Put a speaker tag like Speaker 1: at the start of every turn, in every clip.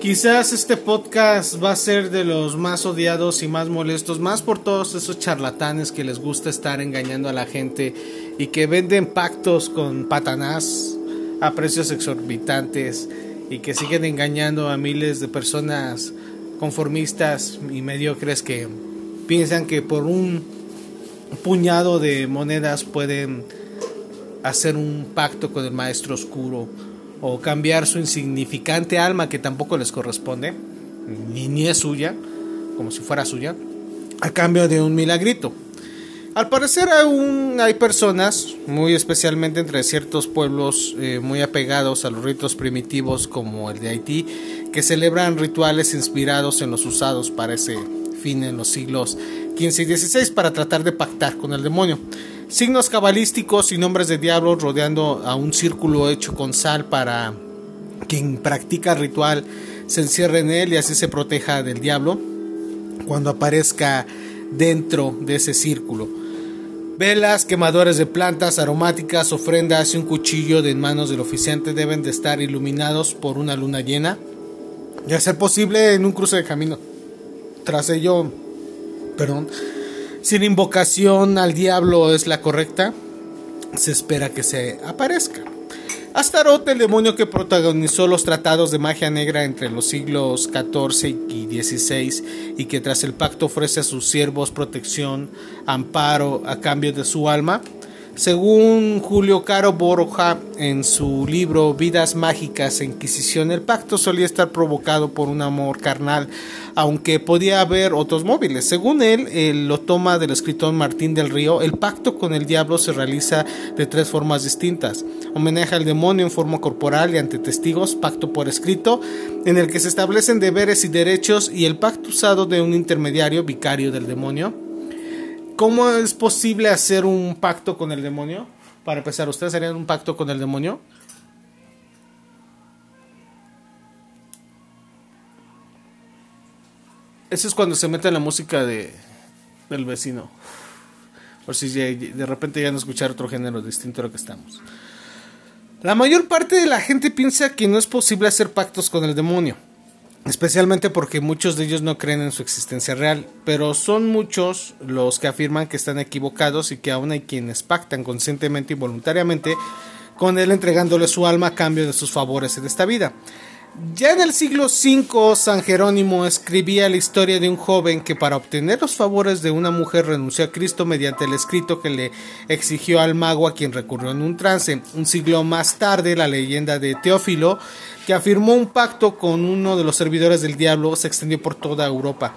Speaker 1: Quizás este podcast va a ser de los más odiados y más molestos, más por todos esos charlatanes que les gusta estar engañando a la gente y que venden pactos con patanás a precios exorbitantes y que siguen engañando a miles de personas conformistas y mediocres que piensan que por un puñado de monedas pueden hacer un pacto con el maestro oscuro o cambiar su insignificante alma que tampoco les corresponde, ni, ni es suya, como si fuera suya, a cambio de un milagrito. Al parecer aún hay personas, muy especialmente entre ciertos pueblos eh, muy apegados a los ritos primitivos como el de Haití, que celebran rituales inspirados en los usados para ese fin en los siglos XV y XVI para tratar de pactar con el demonio signos cabalísticos y nombres de diablos rodeando a un círculo hecho con sal para quien practica ritual se encierre en él y así se proteja del diablo cuando aparezca dentro de ese círculo. Velas, quemadores de plantas aromáticas, ofrendas y un cuchillo de manos del oficiante deben de estar iluminados por una luna llena y a ser posible en un cruce de camino. Tras ello, perdón, si la invocación al diablo es la correcta, se espera que se aparezca. Astaroth, el demonio que protagonizó los tratados de magia negra entre los siglos XIV y XVI y que tras el pacto ofrece a sus siervos protección, amparo a cambio de su alma, según Julio Caro Borja en su libro Vidas Mágicas e Inquisición, el pacto solía estar provocado por un amor carnal, aunque podía haber otros móviles. Según él, él lo toma del escritor Martín del Río, el pacto con el diablo se realiza de tres formas distintas. Homenaje al demonio en forma corporal y ante testigos, pacto por escrito, en el que se establecen deberes y derechos, y el pacto usado de un intermediario, vicario del demonio ¿Cómo es posible hacer un pacto con el demonio? Para empezar, ¿ustedes harían un pacto con el demonio? Eso es cuando se mete la música de, del vecino. Por si de repente ya no escuchar otro género distinto a lo que estamos. La mayor parte de la gente piensa que no es posible hacer pactos con el demonio especialmente porque muchos de ellos no creen en su existencia real, pero son muchos los que afirman que están equivocados y que aún hay quienes pactan conscientemente y voluntariamente con él entregándole su alma a cambio de sus favores en esta vida. Ya en el siglo V, San Jerónimo escribía la historia de un joven que para obtener los favores de una mujer renunció a Cristo mediante el escrito que le exigió al mago a quien recurrió en un trance. Un siglo más tarde, la leyenda de Teófilo, que afirmó un pacto con uno de los servidores del diablo, se extendió por toda Europa.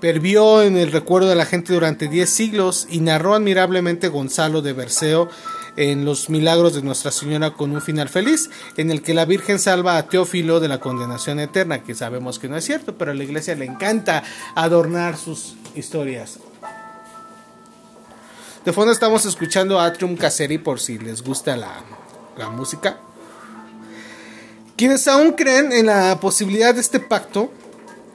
Speaker 1: Pervió en el recuerdo de la gente durante diez siglos y narró admirablemente Gonzalo de Berceo en los milagros de Nuestra Señora con un final feliz, en el que la Virgen salva a Teófilo de la condenación eterna, que sabemos que no es cierto, pero a la iglesia le encanta adornar sus historias. De fondo estamos escuchando Atrium Caseri por si les gusta la, la música. Quienes aún creen en la posibilidad de este pacto,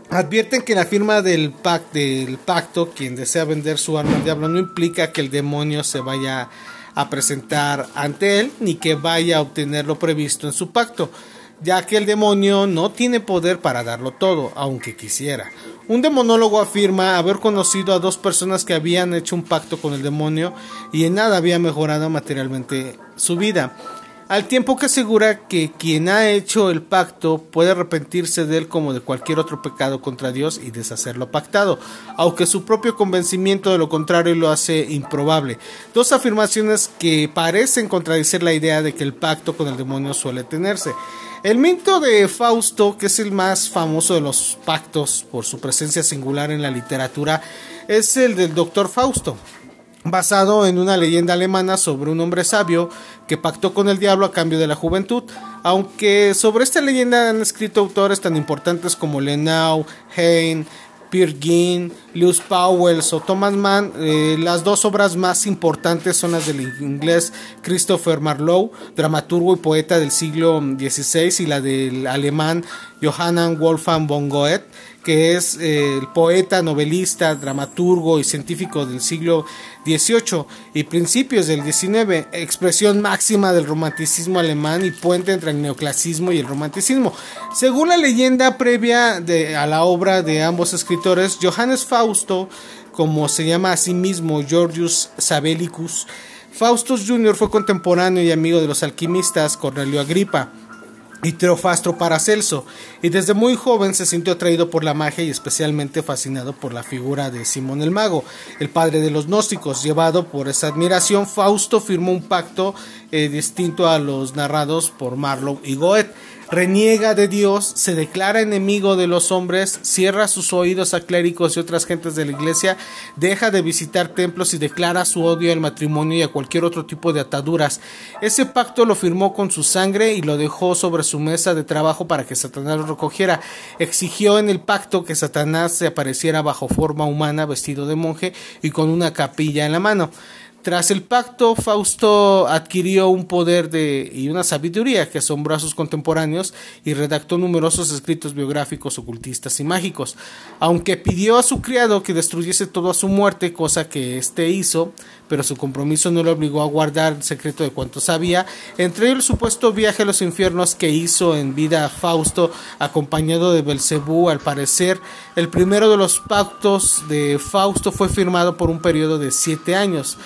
Speaker 1: advierten que la firma del, pacto, quien desea vender su alma al diablo, no implica que el demonio se vaya a presentar ante él, ni que vaya a obtener lo previsto en su pacto, ya que el demonio no tiene poder para darlo todo, aunque quisiera. Un demonólogo afirma haber conocido a dos personas que habían hecho un pacto con el demonio y en nada había mejorado materialmente su vida al tiempo que asegura que quien ha hecho el pacto puede arrepentirse de él como de cualquier otro pecado contra Dios y deshacerlo pactado, aunque su propio convencimiento de lo contrario lo hace improbable. Dos afirmaciones que parecen contradecir la idea de que el pacto con el demonio suele tenerse. El mito de Fausto, que es el más famoso de los pactos por su presencia singular en la literatura, es el del doctor Fausto basado en una leyenda alemana sobre un hombre sabio que pactó con el diablo a cambio de la juventud. Aunque sobre esta leyenda han escrito autores tan importantes como Lenau, Heine, Peer Ginn, Lewis Powells o Thomas Mann, eh, las dos obras más importantes son las del inglés Christopher Marlowe, dramaturgo y poeta del siglo XVI, y la del alemán Johann Wolfgang von Goethe, que es eh, el poeta, novelista, dramaturgo y científico del siglo XVIII y principios del XIX, expresión máxima del romanticismo alemán y puente entre el neoclasismo y el romanticismo. Según la leyenda previa a la obra de ambos escritores, Johannes Fausto, como se llama a sí mismo Georgius Sabelicus, Faustus Jr. fue contemporáneo y amigo de los alquimistas Cornelio Agripa y Teofastro Paracelso, y desde muy joven se sintió atraído por la magia y especialmente fascinado por la figura de Simón el Mago, el padre de los gnósticos. Llevado por esa admiración, Fausto firmó un pacto eh, distinto a los narrados por Marlowe y Goethe reniega de Dios, se declara enemigo de los hombres, cierra sus oídos a clérigos y otras gentes de la iglesia, deja de visitar templos y declara su odio al matrimonio y a cualquier otro tipo de ataduras. Ese pacto lo firmó con su sangre y lo dejó sobre su mesa de trabajo para que Satanás lo recogiera. Exigió en el pacto que Satanás se apareciera bajo forma humana, vestido de monje y con una capilla en la mano. Tras el pacto, Fausto adquirió un poder de, y una sabiduría que asombró a sus contemporáneos y redactó numerosos escritos biográficos, ocultistas y mágicos. Aunque pidió a su criado que destruyese todo a su muerte, cosa que éste hizo, pero su compromiso no le obligó a guardar el secreto de cuanto sabía, entre el supuesto viaje a los infiernos que hizo en vida Fausto, acompañado de Belcebú. Al parecer, el primero de los pactos de Fausto fue firmado por un periodo de siete años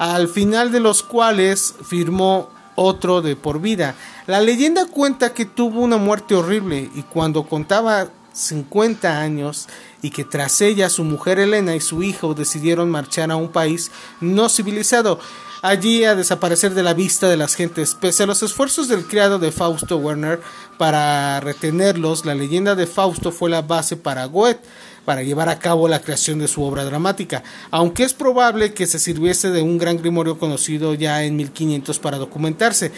Speaker 1: al final de los cuales firmó otro de por vida. La leyenda cuenta que tuvo una muerte horrible y cuando contaba 50 años y que tras ella su mujer Elena y su hijo decidieron marchar a un país no civilizado, allí a desaparecer de la vista de las gentes. Pese a los esfuerzos del criado de Fausto Werner para retenerlos, la leyenda de Fausto fue la base para Goethe para llevar a cabo la creación de su obra dramática, aunque es probable que se sirviese de un gran grimorio conocido ya en 1500 para documentarse.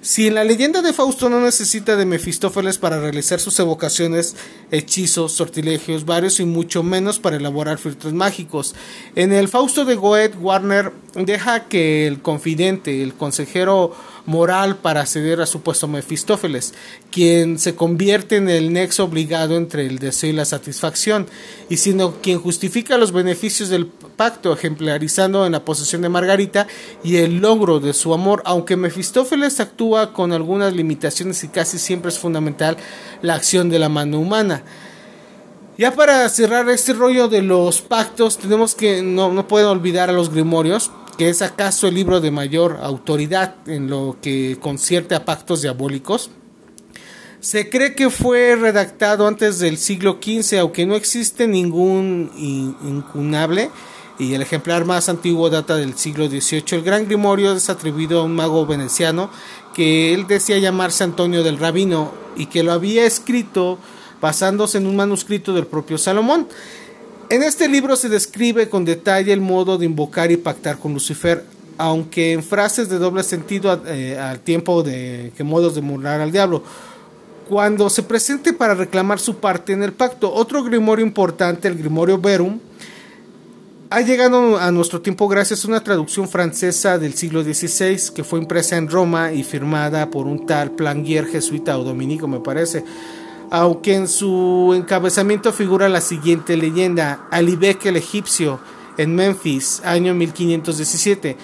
Speaker 1: Si en la leyenda de Fausto no necesita de Mefistófeles para realizar sus evocaciones, hechizos, sortilegios, varios y mucho menos para elaborar filtros mágicos. En el Fausto de Goethe, Warner deja que el confidente, el consejero moral para ceder a su puesto Mefistófeles, quien se convierte en el nexo obligado entre el deseo y la satisfacción, y sino quien justifica los beneficios del pacto, ejemplarizando en la posesión de Margarita y el logro de su amor, aunque Mefistófeles actúa con algunas limitaciones y casi siempre es fundamental la acción de la mano humana. Ya para cerrar este rollo de los pactos, tenemos que no, no pueden olvidar a los grimorios, que es acaso el libro de mayor autoridad en lo que concierte a pactos diabólicos. Se cree que fue redactado antes del siglo XV, aunque no existe ningún incunable, y el ejemplar más antiguo data del siglo XVIII. El Gran Grimorio es atribuido a un mago veneciano que él decía llamarse Antonio del Rabino y que lo había escrito basándose en un manuscrito del propio Salomón. En este libro se describe con detalle el modo de invocar y pactar con Lucifer, aunque en frases de doble sentido eh, al tiempo de que modos de murmurar al diablo. Cuando se presente para reclamar su parte en el pacto, otro grimorio importante, el Grimorio Verum, ha llegado a nuestro tiempo gracias a una traducción francesa del siglo XVI que fue impresa en Roma y firmada por un tal Planguier jesuita o dominico, me parece aunque en su encabezamiento figura la siguiente leyenda, Alibek el egipcio, en Memphis, año 1517.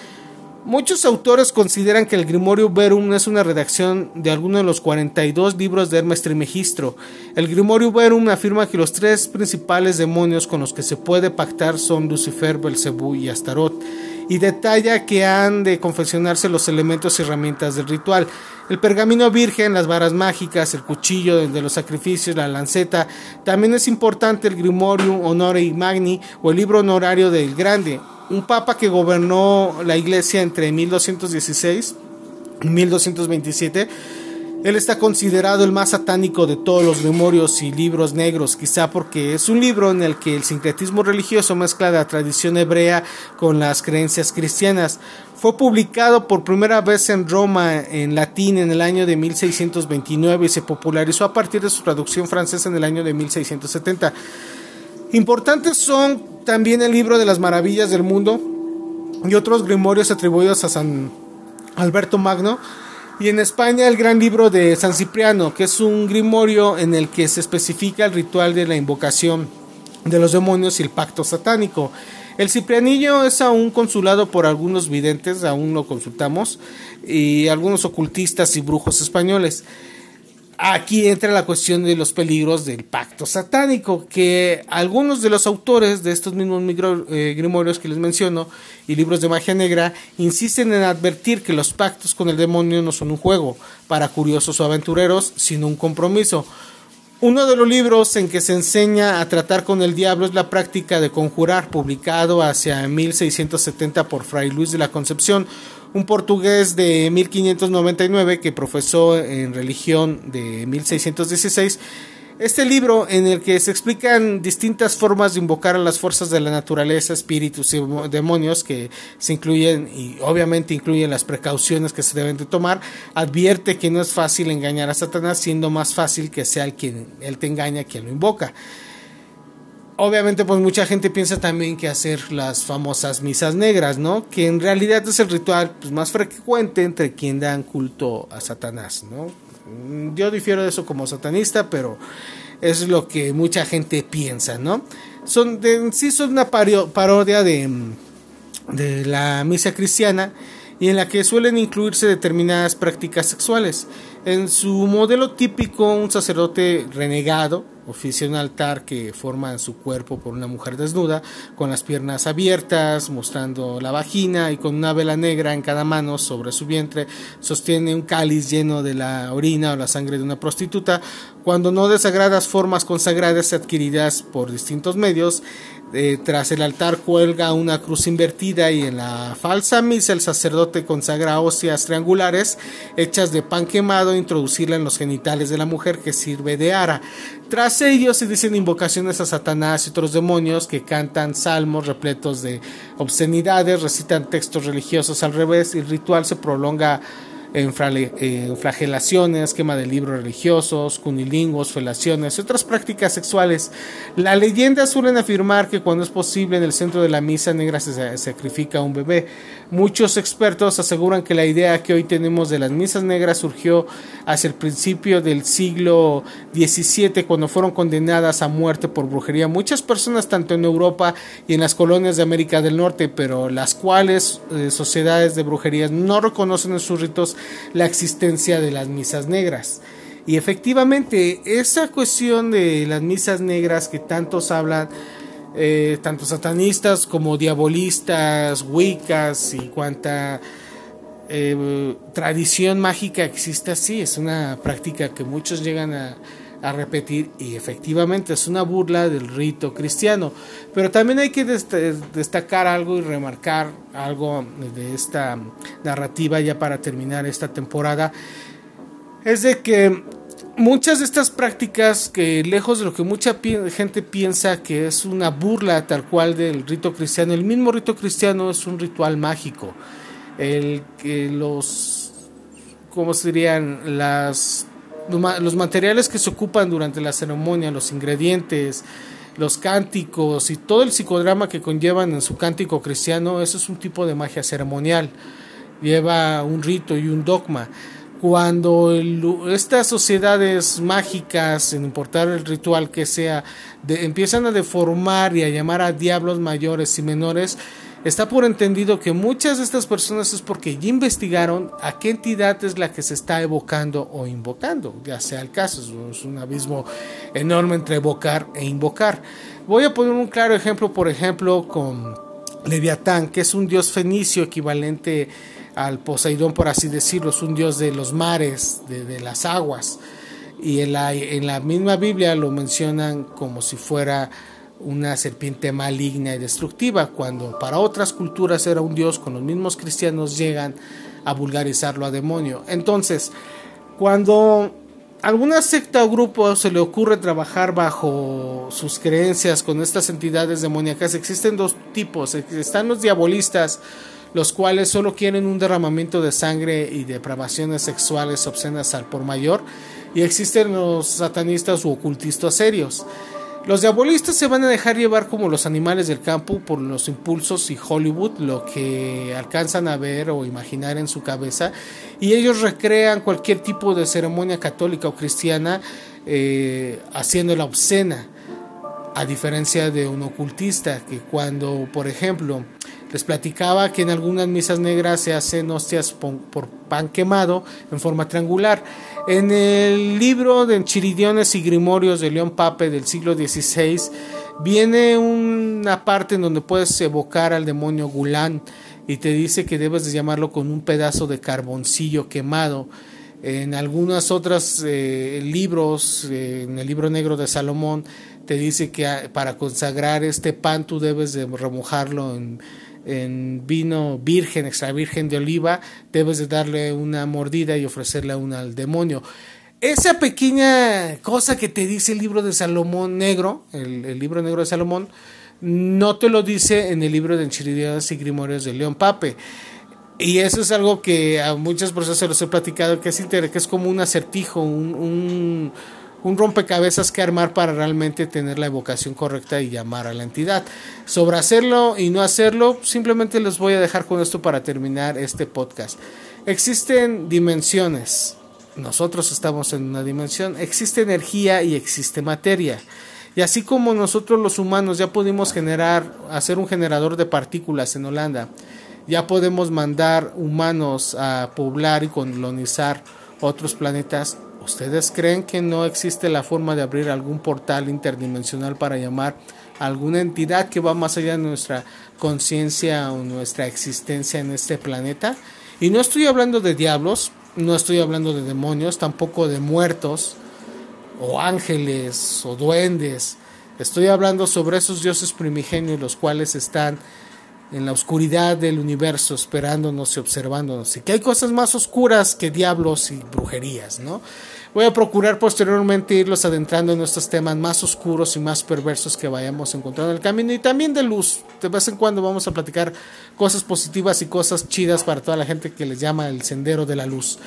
Speaker 1: Muchos autores consideran que el Grimorio Verum es una redacción de alguno de los 42 libros de Hermes Trismegisto. El Grimorio Verum afirma que los tres principales demonios con los que se puede pactar son Lucifer, Belcebú y Astaroth y detalla que han de confeccionarse los elementos y herramientas del ritual. El pergamino virgen, las varas mágicas, el cuchillo de los sacrificios, la lanceta. También es importante el Grimorium Honori Magni o el libro honorario del Grande, un papa que gobernó la iglesia entre 1216 y 1227 él está considerado el más satánico de todos los memorios y libros negros, quizá porque es un libro en el que el sincretismo religioso mezcla la tradición hebrea con las creencias cristianas. Fue publicado por primera vez en Roma en latín en el año de 1629 y se popularizó a partir de su traducción francesa en el año de 1670. Importantes son también el libro de las maravillas del mundo y otros grimorios atribuidos a San Alberto Magno Y en España el gran libro de San Cipriano, que es un grimorio en el que se especifica el ritual de la invocación de los demonios y el pacto satánico. El Ciprianillo es aún consulado por algunos videntes, aún lo consultamos, y algunos ocultistas y brujos españoles aquí entra la cuestión de los peligros del pacto satánico, que algunos de los autores de estos mismos eh, grimorios que les menciono y libros de magia negra insisten en advertir que los pactos con el demonio no son un juego para curiosos o aventureros, sino un compromiso. Uno de los libros en que se enseña a tratar con el diablo es la práctica de conjurar, publicado hacia 1670 por Fray Luis de la Concepción, un portugués de 1599 que profesó en religión de 1616. Este libro en el que se explican distintas formas de invocar a las fuerzas de la naturaleza, espíritus y demonios que se incluyen y obviamente incluyen las precauciones que se deben de tomar, advierte que no es fácil engañar a Satanás, siendo más fácil que sea el quien él te engaña quien lo invoca obviamente pues mucha gente piensa también que hacer las famosas misas negras, ¿no? Que en realidad es el ritual pues, más frecuente entre quien dan culto a Satanás, ¿no? Mm, yo difiero de eso como satanista, pero es lo que mucha gente piensa, ¿no? Son de, sí son una parodia de, de la misa cristiana y en la que suelen incluirse determinadas prácticas sexuales. En su modelo típico, un sacerdote renegado oficia un altar que forma su cuerpo por una mujer desnuda, con las piernas abiertas, mostrando la vagina y con una vela negra en cada mano sobre su vientre, sostiene un cáliz lleno de la orina o la sangre de una prostituta, cuando no de sagradas formas consagradas adquiridas por distintos medios, eh, tras el altar cuelga una cruz invertida y en la falsa misa el sacerdote consagra óseas triangulares hechas de pan quemado e introducirla en los genitales de la mujer que sirve de ara. Tras ello se dicen invocaciones a Satanás y otros demonios que cantan salmos repletos de obscenidades, recitan textos religiosos. Al revés y el ritual se prolonga en, flagelaciones, quema de libros religiosos, cunilingos, felaciones y otras prácticas sexuales. La leyenda suelen afirmar que cuando es posible en el centro de la misa negra se sacrifica un bebé. Muchos expertos aseguran que la idea que hoy tenemos de las misas negras surgió hacia el principio del siglo XVII cuando fueron condenadas a muerte por brujería muchas personas tanto en Europa y en las colonias de América del Norte, pero las cuales eh, sociedades de brujerías no reconocen en sus ritos la existencia de las misas negras. Y efectivamente, esa cuestión de las misas negras que tantos hablan, eh, tanto satanistas como diabolistas, wiccas y cuanta eh, tradición mágica existe así, es una práctica que muchos llegan a, a repetir y efectivamente es una burla del rito cristiano. Pero también hay que destacar algo y remarcar algo de esta narrativa ya para terminar esta temporada. Es de que muchas de estas prácticas que lejos de lo que mucha gente piensa que es una burla tal cual del rito cristiano, el mismo rito cristiano es un ritual mágico. El que los, ¿cómo serían? Las los materiales que se ocupan durante la ceremonia, los ingredientes, los cánticos y todo el psicodrama que conllevan en su cántico cristiano, eso es un tipo de magia ceremonial. Lleva un rito y un dogma. Cuando estas sociedades mágicas, sin importar el ritual que sea, empiezan a deformar y a llamar a diablos mayores y menores, Está por entendido que muchas de estas personas es porque ya investigaron a qué entidad es la que se está evocando o invocando, ya sea el caso, es un abismo enorme entre evocar e invocar. Voy a poner un claro ejemplo, por ejemplo, con Leviatán, que es un dios fenicio equivalente al Poseidón, por así decirlo, es un dios de los mares, de, las aguas. Y en la misma Biblia lo mencionan como si fuera una serpiente maligna y destructiva, cuando para otras culturas era un dios, con los mismos cristianos llegan a vulgarizarlo a demonio. Entonces, cuando alguna secta o grupo se le ocurre trabajar bajo sus creencias con estas entidades demoníacas, existen dos tipos. Están los diabolistas, los cuales solo quieren un derramamiento de sangre y depravaciones sexuales obscenas al por mayor, y existen los satanistas u ocultistas serios Los diabolistas se van a dejar llevar como los animales del campo por los impulsos y Hollywood, lo que alcanzan a ver o imaginar en su cabeza, y ellos recrean cualquier tipo de ceremonia católica o cristiana eh, haciéndola obscena, a diferencia de un ocultista que cuando, por ejemplo, les platicaba que en algunas misas negras se hacen hostias por pan quemado en forma triangular. En el libro de Enchiridiones y Grimorios de León Pape del siglo XVI viene una parte en donde puedes evocar al demonio Gulán y te dice que debes de llamarlo con un pedazo de carboncillo quemado. En algunos otros eh, libros, eh, en el libro negro de Salomón, te dice que ah, para consagrar este pan tú debes de remojarlo en en vino virgen, extra virgen de oliva, debes de darle una mordida y ofrecerle una al demonio. Esa pequeña cosa que te dice el libro de Salomón negro, el, libro negro de Salomón, no te lo dice en el libro de Enchiridianas y Grimorios de León Pape. Y eso es algo que a muchas personas se los he platicado, que es, que es como un acertijo, un rompecabezas que armar para realmente tener la evocación correcta y llamar a la entidad. Sobre hacerlo y no hacerlo, simplemente les voy a dejar con esto para terminar este podcast. Existen dimensiones. Nosotros estamos en una dimensión. Existe energía y existe materia. Y así como nosotros los humanos ya pudimos generar, hacer un generador de partículas en Holanda, ya podemos mandar humanos a poblar y colonizar otros planetas, ¿Ustedes creen que no existe la forma de abrir algún portal interdimensional para llamar a alguna entidad que va más allá de nuestra conciencia o nuestra existencia en este planeta? Y no estoy hablando de diablos, no estoy hablando de demonios, tampoco de muertos o ángeles o duendes. Estoy hablando sobre esos dioses primigenios los cuales están en la oscuridad del universo esperándonos y observándonos y que hay cosas más oscuras que diablos y brujerías, ¿no? Voy a procurar posteriormente irlos adentrando en estos temas más oscuros y más perversos que vayamos encontrando en el camino y también de luz. De vez en cuando vamos a platicar cosas positivas y cosas chidas para toda la gente que les llama el sendero de la luz.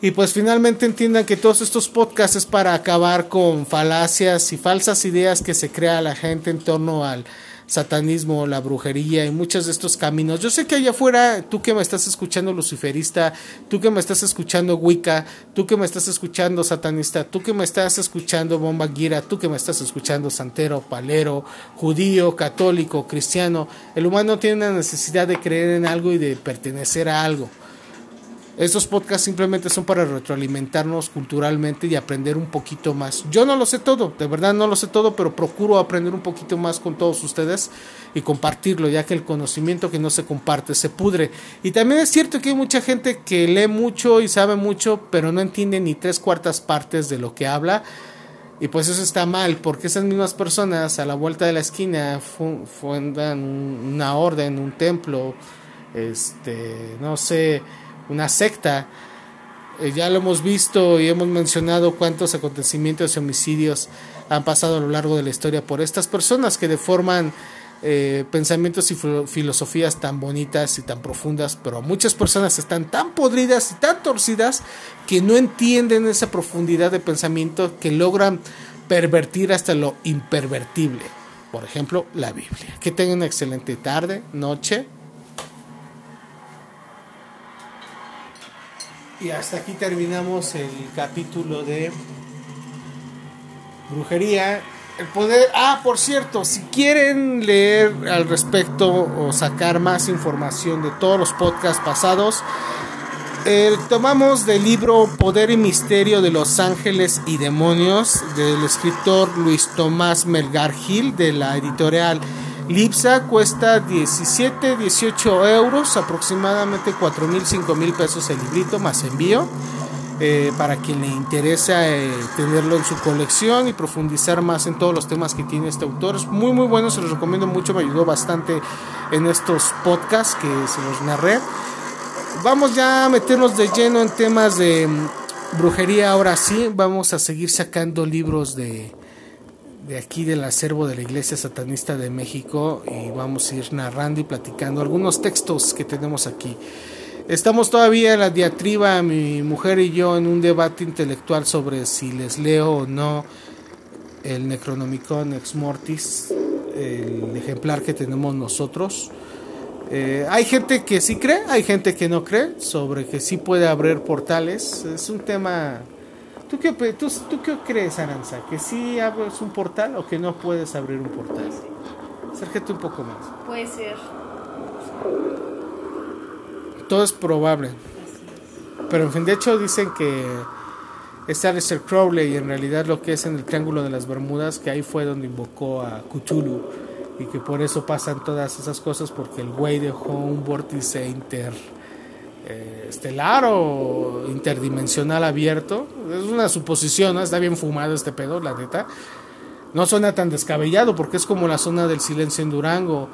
Speaker 1: Y pues finalmente entiendan que todos estos podcasts es para acabar con falacias y falsas ideas que se crea la gente en torno al satanismo, la brujería y muchos de estos caminos. Yo sé que allá afuera, tú que me estás escuchando luciferista, tú que me estás escuchando Wicca, tú que me estás escuchando satanista, tú que me estás escuchando bomba guira, tú que me estás escuchando santero, palero, judío, católico, cristiano, el humano tiene una necesidad de creer en algo y de pertenecer a algo. Estos podcasts simplemente son para retroalimentarnos culturalmente y aprender un poquito más. Yo no lo sé todo, de verdad no lo sé todo, pero procuro aprender un poquito más con todos ustedes y compartirlo, ya que el conocimiento que no se comparte se pudre. Y también es cierto que hay mucha gente que lee mucho y sabe mucho, pero no entiende ni tres cuartas partes de lo que habla. Y pues eso está mal, porque esas mismas personas a la vuelta de la esquina fundan una orden, un templo, este, no sé, una secta. Eh, ya lo hemos visto y hemos mencionado cuántos acontecimientos y homicidios han pasado a lo largo de la historia por estas personas que deforman eh, pensamientos y filosofías tan bonitas y tan profundas, pero muchas personas están tan podridas y tan torcidas que no entienden esa profundidad de pensamiento que logran pervertir hasta lo impervertible. Por ejemplo, la Biblia. Que tengan una excelente tarde, noche Y hasta aquí terminamos el capítulo de brujería. El poder. Ah, por cierto, si quieren leer al respecto o sacar más información de todos los podcasts pasados, tomamos del libro Poder y Misterio de los Ángeles y Demonios del escritor Luis Tomás Melgar Gil de la editorial Lipsa cuesta 17, 18 euros, aproximadamente 4 mil, 5 mil pesos el librito más envío. Eh, para quien le interesa eh, tenerlo en su colección y profundizar más en todos los temas que tiene este autor. Es muy muy bueno, se los recomiendo mucho, me ayudó bastante en estos podcasts que se los narré. Vamos ya a meternos de lleno en temas de mm, brujería ahora sí, vamos a seguir sacando libros de, de aquí del acervo de la Iglesia Satanista de México y vamos a ir narrando y platicando algunos textos que tenemos aquí. Estamos todavía en la diatriba, mi mujer y yo, en un debate intelectual sobre si les leo o no el Necronomicon Ex Mortis, el ejemplar que tenemos nosotros. Eh, hay gente que sí cree, hay gente que no cree sobre que sí puede abrir portales. Es un tema... ¿Tú qué, tú, tú qué crees, Aranza? ¿Que sí abres un portal o que no puedes abrir un portal? Acércate un poco más.
Speaker 2: Puede ser.
Speaker 1: Todo es probable. Pero en fin, de hecho dicen que es Aleister Crowley y en realidad lo que es en el Triángulo de las Bermudas, que ahí fue donde invocó a Cthulhu y que por eso pasan todas esas cosas porque el güey dejó un vórtice inter eh, estelar o interdimensional abierto. Es una suposición, está bien fumado este pedo, la neta. No suena tan descabellado porque es como la zona del silencio en Durango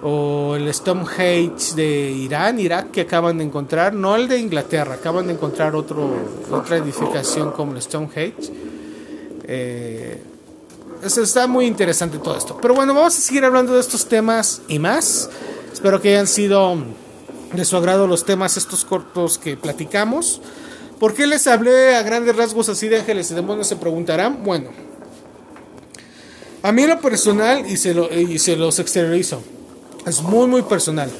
Speaker 1: o el Stonehenge de Irán, Irak que acaban de encontrar, no el de Inglaterra, acaban de encontrar otro, otra edificación como el Stonehenge. Eh, está muy interesante todo esto. Pero bueno, vamos a seguir hablando de estos temas y más. Espero que hayan sido de su agrado los temas estos cortos que platicamos. ¿Por qué les hablé a grandes rasgos así de ángeles y demonios? Se preguntarán. Bueno, a mí lo personal y se, lo, y se los exteriorizo. Es muy, muy personal.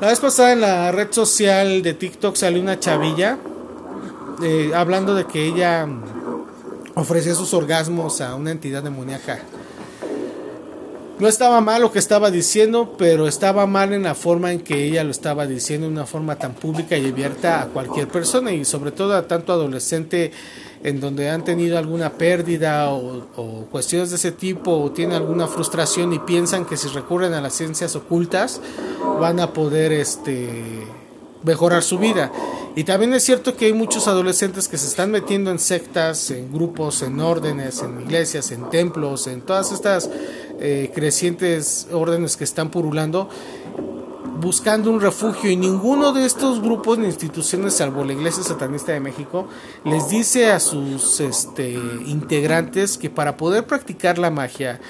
Speaker 1: La vez pasada en la red social de TikTok salió una chavilla eh, hablando de que ella ofrecía sus orgasmos a una entidad demoníaca. No estaba mal lo que estaba diciendo, pero estaba mal en la forma en que ella lo estaba diciendo, de una forma tan pública y abierta a cualquier persona y sobre todo a tanto adolescente en donde han tenido alguna pérdida o, cuestiones de ese tipo o tienen alguna frustración y piensan que si recurren a las ciencias ocultas van a poder este mejorar su vida. Y también es cierto que hay muchos adolescentes que se están metiendo en sectas, en grupos, en órdenes, en iglesias, en templos, en todas estas eh, crecientes órdenes que están purulando buscando un refugio y ninguno de estos grupos ni instituciones, salvo la Iglesia Satanista de México, les dice a sus este, integrantes que para poder practicar la magia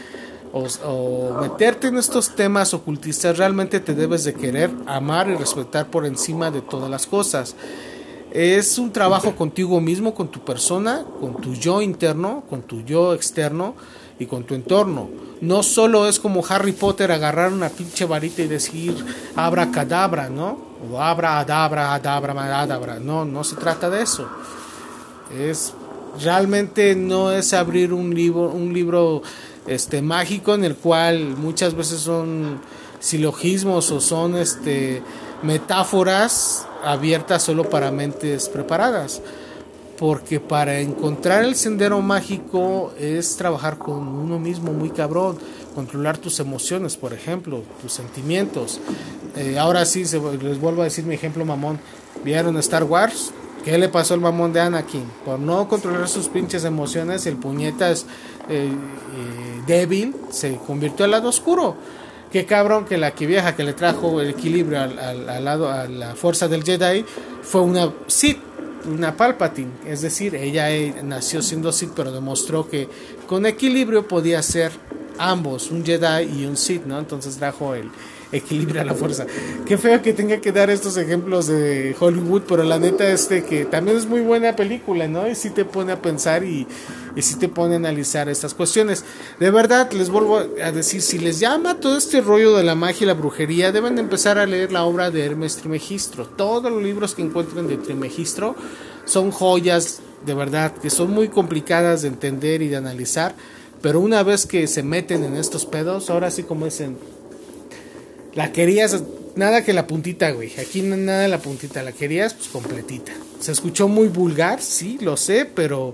Speaker 1: o, meterte en estos temas ocultistas realmente te debes de querer, amar y respetar por encima de todas las cosas. Es un trabajo contigo mismo, con tu persona, con tu yo interno, con tu yo externo y con tu entorno. No solo es como Harry Potter agarrar una pinche varita y decir abra cadabra, ¿no? O abra adabra, adabra, adabra. No, no se trata de eso. Es realmente no es abrir un libro, un libro este mágico en el cual muchas veces son silogismos o son este metáforas abiertas solo para mentes preparadas porque para encontrar el sendero mágico es trabajar con uno mismo muy cabrón, controlar tus emociones, por ejemplo, tus sentimientos. Eh, ahora sí, les vuelvo a decir mi ejemplo mamón. ¿Vieron Star Wars? ¿Qué le pasó al mamón de Anakin? Por no controlar sus pinches emociones, el puñetas eh, eh, débil se convirtió al lado oscuro. Qué cabrón que la que vieja que le trajo el equilibrio al, lado a la fuerza del Jedi fue una Sith una Palpatine, es decir, ella eh, nació siendo Sith, pero demostró que con equilibrio podía ser ambos, un Jedi y un Sith, ¿no? Entonces trajo el equilibrio a la fuerza. Qué feo que tenga que dar estos ejemplos de Hollywood, pero la neta es que también es muy buena película, ¿no? Y sí te pone a pensar y, y sí te pone a analizar estas cuestiones. De verdad, les vuelvo a decir, si les llama todo este rollo de la magia y la brujería, deben empezar a leer la obra de Hermes Trimegistro. Todos los libros que encuentren de Trimegistro son joyas, de verdad, que son muy complicadas de entender y de analizar. Pero una vez que se meten en estos pedos, ahora sí como dicen, la querías, nada que la puntita, güey. Aquí nada de la puntita, la querías pues completita. Se escuchó muy vulgar, sí, lo sé, pero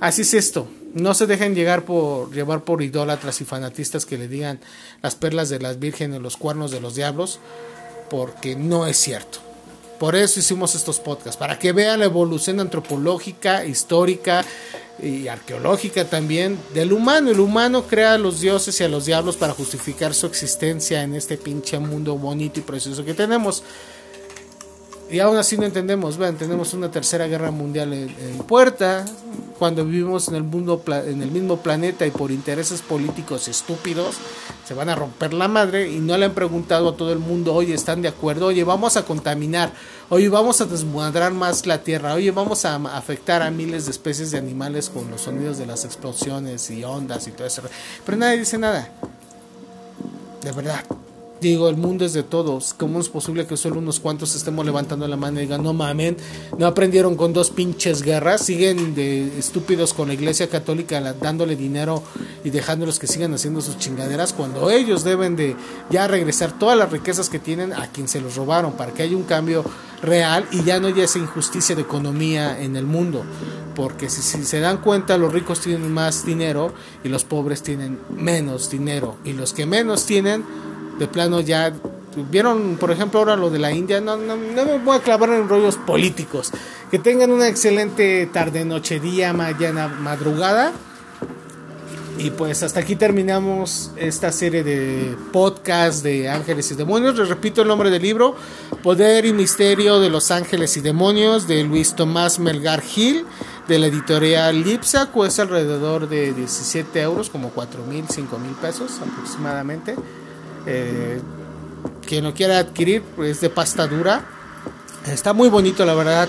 Speaker 1: así es esto. No se dejen llegar por llevar por idólatras y fanatistas que le digan las perlas de las vírgenes, los cuernos de los diablos, porque no es cierto. Por eso hicimos estos podcasts, para que vean la evolución antropológica, histórica, y arqueológica también del humano. El humano crea a los dioses y a los diablos para justificar su existencia en este pinche mundo bonito y precioso que tenemos. Y aún así no entendemos, vean, tenemos una tercera guerra mundial en, puerta, cuando vivimos en el mundo en el mismo planeta y por intereses políticos estúpidos se van a romper la madre y no le han preguntado a todo el mundo, oye, ¿están de acuerdo? Oye, vamos a contaminar, oye, vamos a desmadrar más la tierra, oye, vamos a afectar a miles de especies de animales con los sonidos de las explosiones y ondas y todo eso. Pero nadie dice nada. De verdad. Digo, el mundo es de todos. ¿Cómo es posible que solo unos cuantos estemos levantando la mano y digan, no mamen, no aprendieron con dos pinches guerras? Siguen de estúpidos con la iglesia católica dándole dinero y dejándolos que sigan haciendo sus chingaderas cuando ellos deben de ya regresar todas las riquezas que tienen a quien se los robaron para que haya un cambio real y ya no haya esa injusticia de economía en el mundo. Porque si, si se dan cuenta, los ricos tienen más dinero y los pobres tienen menos dinero. Y los que menos tienen de plano ya vieron por ejemplo ahora lo de la India no, no, no, me voy a clavar en rollos políticos. Que tengan una excelente tarde noche día mañana madrugada. Y pues hasta aquí terminamos esta serie de podcast de ángeles y demonios. Les repito el nombre del libro Poder y Misterio de los Ángeles y Demonios de Luis Tomás Melgar Gil de la editorial Lipsa cuesta alrededor de 17 euros como 4 mil 5 mil pesos aproximadamente eh, quien lo quiera adquirir pues, es de pasta dura. Está muy bonito, la verdad.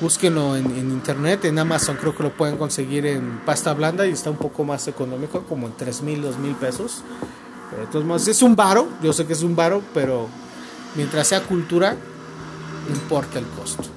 Speaker 1: Búsquenlo en, internet, en Amazon creo que lo pueden conseguir en pasta blanda y está un poco más económico, como en 3 mil, 2 mil pesos. Entonces, es un varo, yo sé que es un varo, pero mientras sea cultura, importa el costo.